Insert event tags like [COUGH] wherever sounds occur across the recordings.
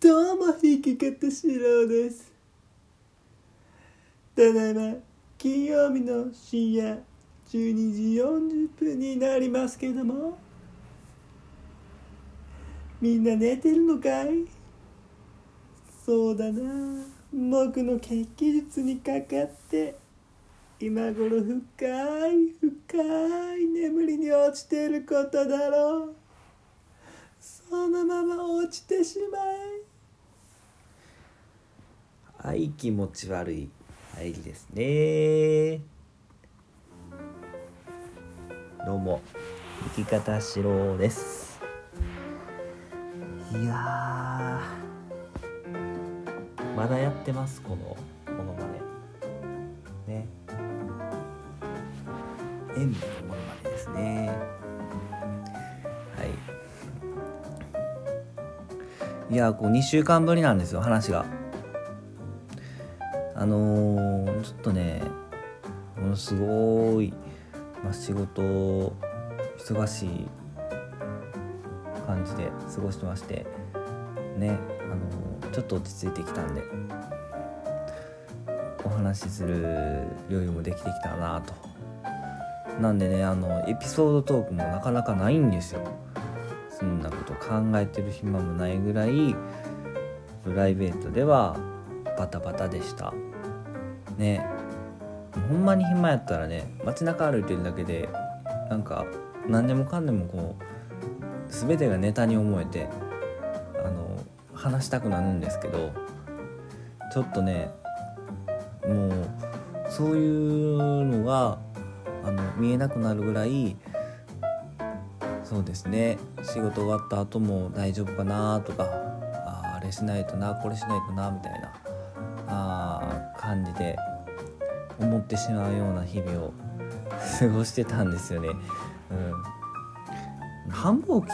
どうも弾き方しろうです。ただいま金曜日の深夜12時40分になりますけども。みんな寝てるのかい？そうだな。僕の血気術にかかって今頃深い深い眠りに落ちてることだろう。そのまま落ちてしまえ。はい気持ち悪い。入りですね。どうも生き方しろです。いやーまだやってますこのこのまねね。演舞のものまねですね。はい。いやこう2週間ぶりなんですよ話が。あのー、ちょっとねものすごい、まあ、仕事忙しい感じで過ごしてましてねあのー、ちょっと落ち着いてきたんでお話しする余裕もできてきたなと。なんでねあのエピソードトークもなかなかないんですよ。そんなこと考えてる暇もないぐらいプライベートではバタバタでした。ねほんまに暇やったらね街中歩いてるだけでなんか何でもかんでもこう全てがネタに思えてあの話したくなるんですけどちょっとねもうそういうのがあの見えなくなるぐらいそうですね仕事終わった後も大丈夫かなとかああれしないとなこれしないとなみたいなあ感じで思ってしまうような日々を過ごしてたんですよね。うん、繁忙期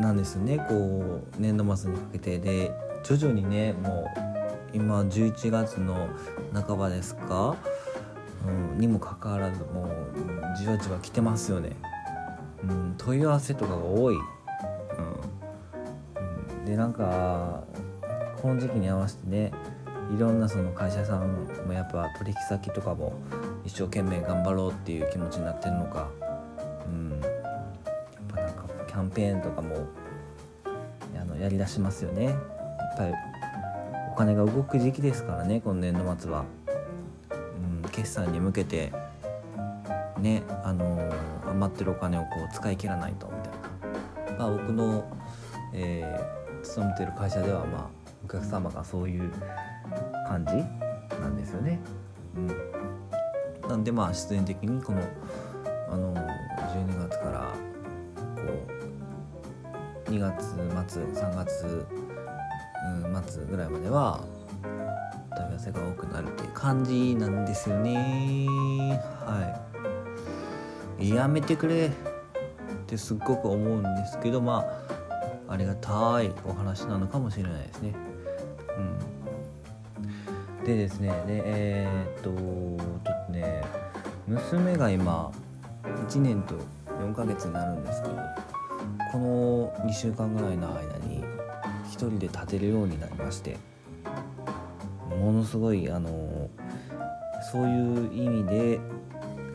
なんですよねこう年度末にかけてで徐々にねもう今11月の半ばですか、うん、にもかかわらずもうじわじわ来てますよね。うん、問い合わせとかが多い。うん、でなんかこの時期に合わせてねいろんなその会社さんもやっぱ取引先とかも一生懸命頑張ろうっていう気持ちになってるのか、うん、やっぱなんかキャンペーンとかもあのやりだしますよね。やっぱりお金が動く時期ですからね今年度末は、うん、決算に向けてねあのー、余ってるお金をこう使い切らないとみたいな、まあ、僕の、えー、勤めてる会社ではまあお客様がそういう感じなんですよね。うん、なんでまあ必然的にこのあの12月からこう2月末3月、うん、末ぐらいまでは問い合わせが多くなるっていう感じなんですよね。はい。やめてくれってすっごく思うんですけどまあありがたいお話なのかもしれないですね。うん。でですねでえー、っとちょっとね娘が今1年と4ヶ月になるんですけどこの2週間ぐらいの間に1人で立てるようになりましてものすごいあのそういう意味で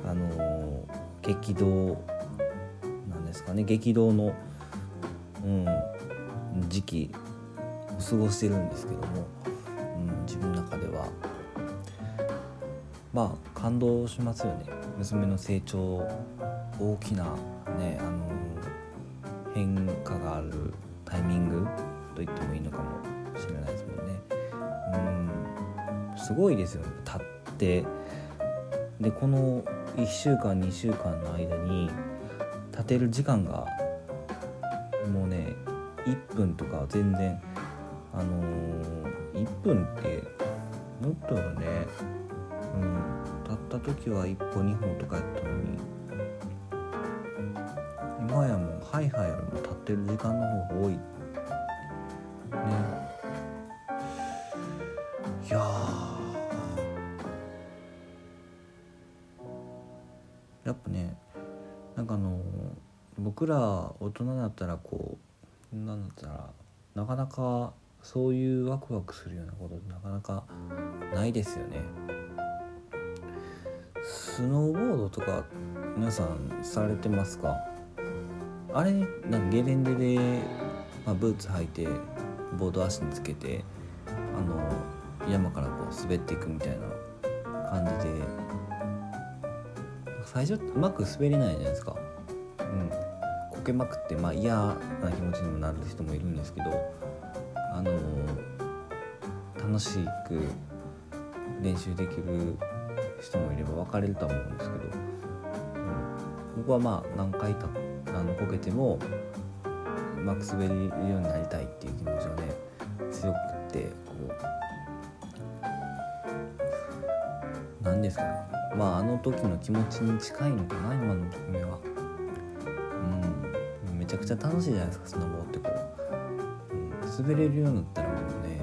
あの激動なんですかね激動の、うん、時期を過ごしてるんですけども自分の中ではまあ感動しますよね。娘の成長大きなねあの変化があるタイミングと言ってもいいのかもしれないですもんね。うんすごいですよね。立ってでこの1週間2週間の間に立てる時間がもうね1分とか全然あのー、1分ってもっとねうんたった時は1歩2歩とかやったのに今やもうハイハイよりも立ってる時間の方が多い。ね。いややっぱねなんかあの僕ら大人だったらこうなんだったらなかなかそういうワクワクするようなことなかなかないですよね。スノーボードとか皆さんされてますか？あれなんかゲレンデで、まあ、ブーツ履いてボード足につけてあの山からこう滑っていくみたいな感じで。最初うまく滑れないじゃないですか。うん。こけまくってまあ嫌な気持ちにもなる人もいるんですけどあの楽しく練習できる人もいれば分かれるとは思うんですけど、うん、僕はまあ何回かあのこけてもうまく滑れるようになりたいっていう気持ちがね強くってこう何ですかねまああの時の気持ちに近いのかな今の夢は。うんめちゃくちゃ楽しいじゃないですかスノボってこう、滑れるようになったらもうね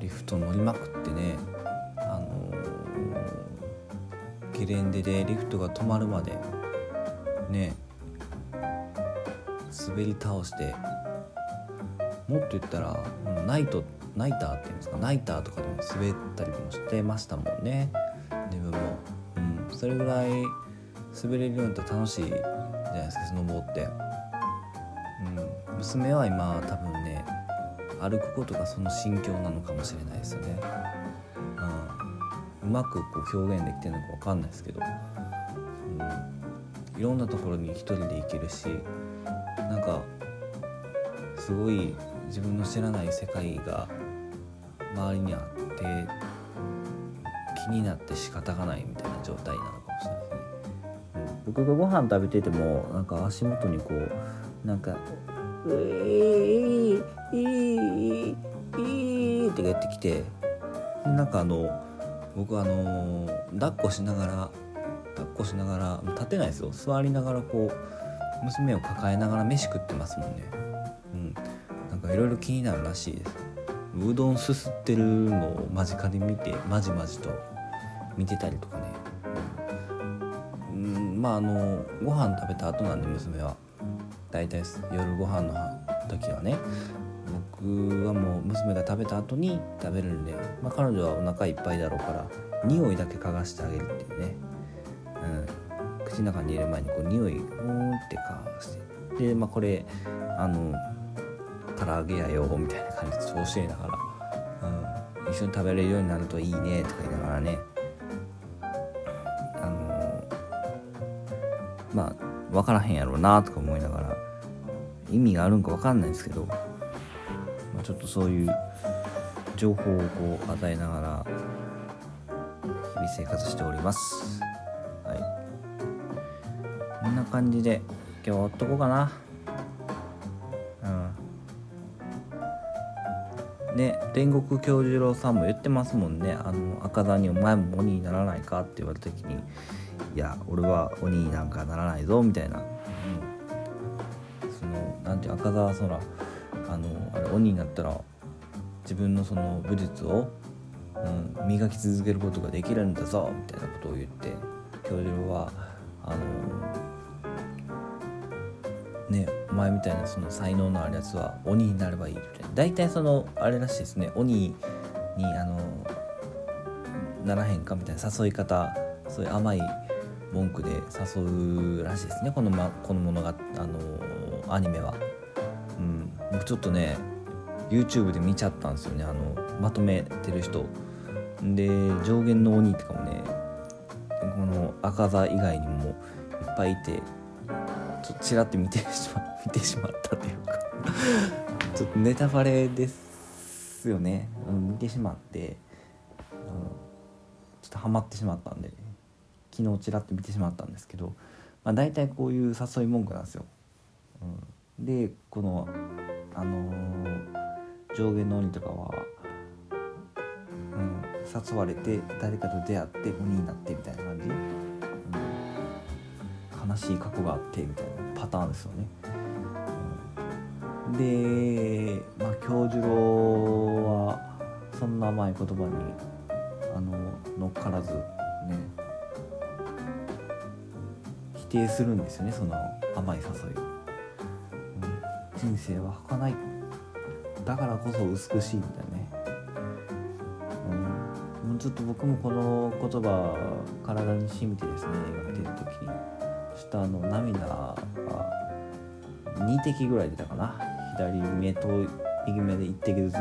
リフト乗りまくってねあのーゲレンデでリフトが止まるまでね滑り倒してもっと言ったらナイトナイターっていうんですかナイターとかでも滑ったりもしてましたもんね。自分も、うん、それぐらい滑れるようになったら楽しいじゃないですかスノボって、うん、娘は今多分歩くことがその心境なのかもしれないですよね、うん、うまくこう表現できてるのか分かんないですけど、うん、いろんなところに一人で行けるしなんかすごい自分の知らない世界が周りにあって気になって仕方がないみたいな状態なのかもしれないですね、うん、僕がご飯食べててもなんか足元にこうなんか「うえーいいいいい」ってやってきてなんかあの僕あの抱っこしながら抱っこしながら立てないですよ座りながらこう娘を抱えながら飯食ってますもんねうんなんかいろいろ気になるらしいですうどんすすってるのを間近で見てまじまじと見てたりとかねうんまああのご飯食べた後なんで娘は大体夜ご飯の時はね僕はもう娘が食べた後に食べるんで、まあ、彼女はお腹いっぱいだろうから匂いだけ嗅がしてあげるっていうね、うん、口の中に入れる前にこう匂いうんって嗅がして。でまあこれあの唐揚げやよみたいな感じで調子いいながら、うん、一緒に食べれるようになるといいねとか言いながらね。あのまあ分からへんやろうなとか思いながら意味があるんか分かんないですけど、まあ、ちょっとそういう情報をこう与えながら日々生活しております。はい。こんな感じで今日は終わっとこうかな。うん。ね煉獄教授郎さんも言ってますもんね。あの赤座に「お前も鬼にならないか?」って言われた時に「いや俺は鬼になんかならないぞ」みたいな、赤座はそらあのあれ鬼になったら自分のその武術を、うん、磨き続けることができるんだぞみたいなことを言って教授はあのねお前みたいなその才能のあるやつは鬼になればいいみたいな。大体そのあれらしいですね。鬼にあのならへんかみたいな。誘い方そういう甘い文句で誘うらしいですね。この,、ま、この物があのアニメは、僕ちょっとね YouTube で見ちゃったんですよね。あのまとめてる人。で上限の鬼とかもねこの赤座以外にもいっぱいいてちょっとちらって見てしま [LAUGHS] 見てしまったというか。ちょっとネタバレですよね、見てしまって、ちょっとハマってしまったんで昨日ちらっと見てしまったんですけど、まあ、大体こういう誘い文句なんですよ。うん、でこのあのー上限の鬼とかは、うん、誘われて誰かと出会って鬼になってみたいな感じ、うん、悲しい過去があってみたいなパターンですよね。うん、で、まあ、教授郎はそんな甘い言葉にあの乗っからずね否定するんですよねその甘い誘いを、人生は儚いだからこそ美しいんだね、うん、もうちょっと僕もこの言葉体に染みてですね映画見てる時にちょっとあの涙が2滴ぐらい出たかな。左目と右目で1滴ずつ、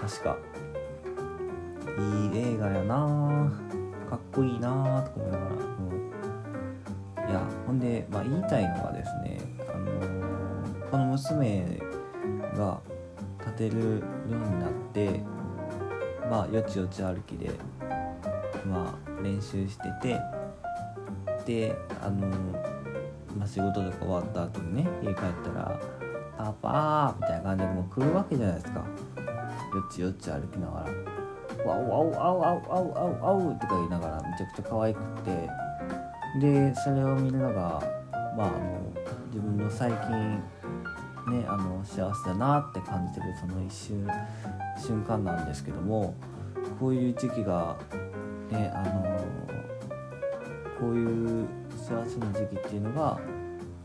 確か。いい映画やな。かっこいいなとか思いながら、うん、いやほんで、まあ、言いたいのがですね、この娘が立てるようになってまあよちよち歩きでまあ練習しててであの、まあ、仕事とか終わった後にね家帰ったら「パパー」みたいな感じでもう来るわけじゃないですかよちよち歩きながら。ワウワウワウワウワウワウワウとか言いながらめちゃくちゃ可愛くてでそれを見るのがまああの自分の最近ねあの幸せだなって感じてるその一瞬瞬間なんですけどもこういう時期がねあのこういう幸せな時期っていうのが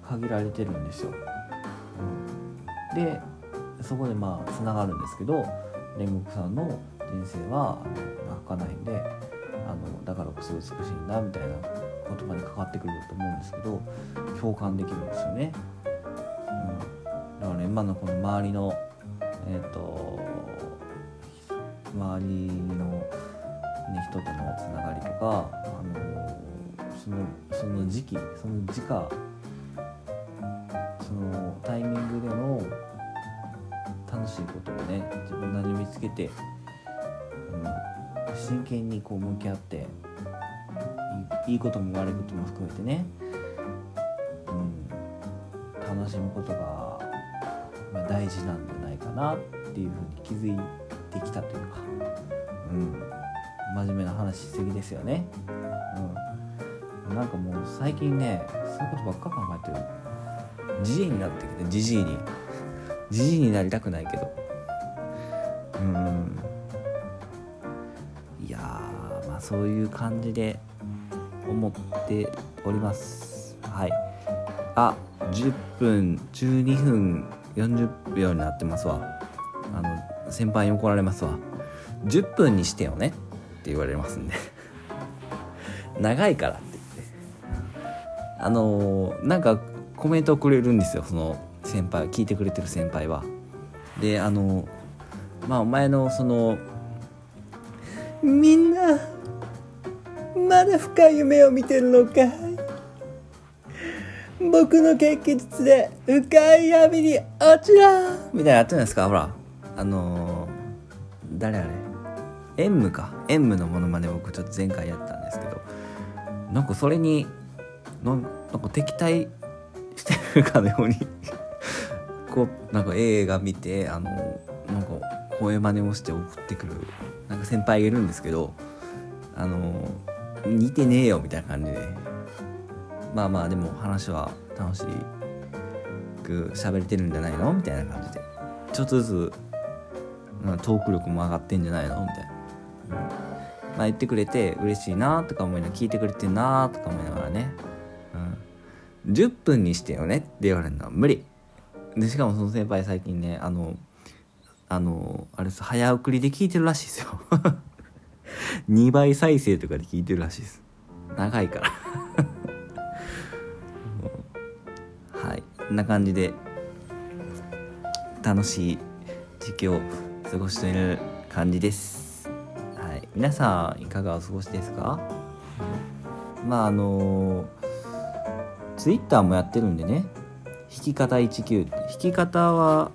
限られてるんですよ。うん、でそこでまあつながるんですけど煉獄さんの人生はあの儚いんであのだからこそ美しいんだみたいな言葉に関わってくると思うんですけど共感できるんですよね。うん、だから今のこの周りのえっ、ー、と周りの、ね、人とのつながりとか、あのそのその時期その時価そのタイミングでの楽しいことをね自分なりに見つけて真剣にこう向き合っていいことも悪いことも含めてね、うん、楽しむことが、大事なんじゃないかなっていうふうに気づいてきたというか、うん、真面目な話しすぎですよね。うん、なんかもう最近ねそういうことばっか考えてる。じじいになってきてじじいに。じじいになりたくないけど。うん。そういう感じで思っております。はい。あ10分12分40秒になってますわ。あの先輩に怒られますわ。10分にしてよね。って言われますんで。[LAUGHS] 長いからって言って。あのー、なんかコメントをくれるんですよ。その先輩聞いてくれてる先輩は。であのまあお前のそのみんなまだ深い夢を見てるのか？僕の血気術で深い闇に落ちろみたいなやってるんですかほらあのー、誰あれエンムかエンムのものまね僕ちょっと前回やったんですけどなんかそれになんか敵対してるかのようにこうなんか映画見てあのなんか声真似をして送ってくるなんか先輩がいるんですけどあの似てねえよみたいな感じで。まあまあでも話は楽しく喋れてるんじゃないの？みたいな感じで。ちょっとずつ、トーク力も上がってんじゃないの？みたいな、まあ言ってくれて嬉しいなとか思いながら聞いてくれてんなとか思いながらね、うん、10分にしてよねって言われるのは無理。でしかもその先輩最近ねあのあのあれです。早送りで聞いてるらしいですよ。[LAUGHS] 2倍再生とかで聞いてるらしいです。長いから。[LAUGHS] んな感じで楽しい時期を過ごしている感じです。はい。皆さんいかがお過ごしですか？まああのツイッターもやってるんでね。弾き方19弾き方は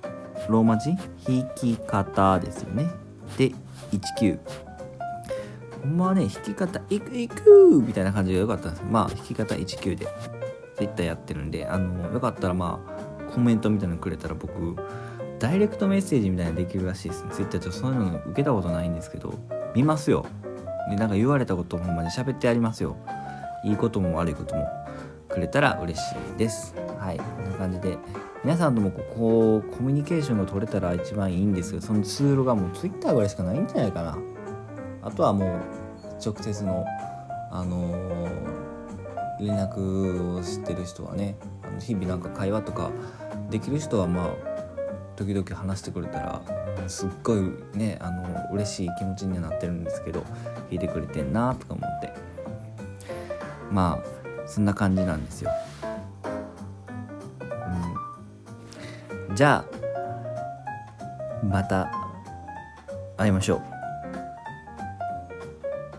ローマ字？弾き方ですよね。で19ほんまはね弾き方いくいくみたいな感じが良かったんですまあ弾き方19で。Twitter やってるんであのよかったらまあコメントみたいなのくれたら僕ダイレクトメッセージみたいなのできるらしいですね。Twitter ちょっとそういうの受けたことないんですけど見ますよ。でなんか言われたことほんまに喋ってやりますよ。いいことも悪いこともくれたら嬉しいです。はい。こんな感じで皆さんともこうコミュニケーションが取れたら一番いいんですけどそのツールがもう Twitter ぐらいしかないんじゃないかな。あとはもう直接の、あのー、連絡をしてる人はねあの日々なんか会話とかできる人はまあ時々話してくれたらすっごいねあの嬉しい気持ちにはなってるんですけど聞いてくれてんなとか思ってまあそんな感じなんですよ。うん、じゃあまた会いましょう。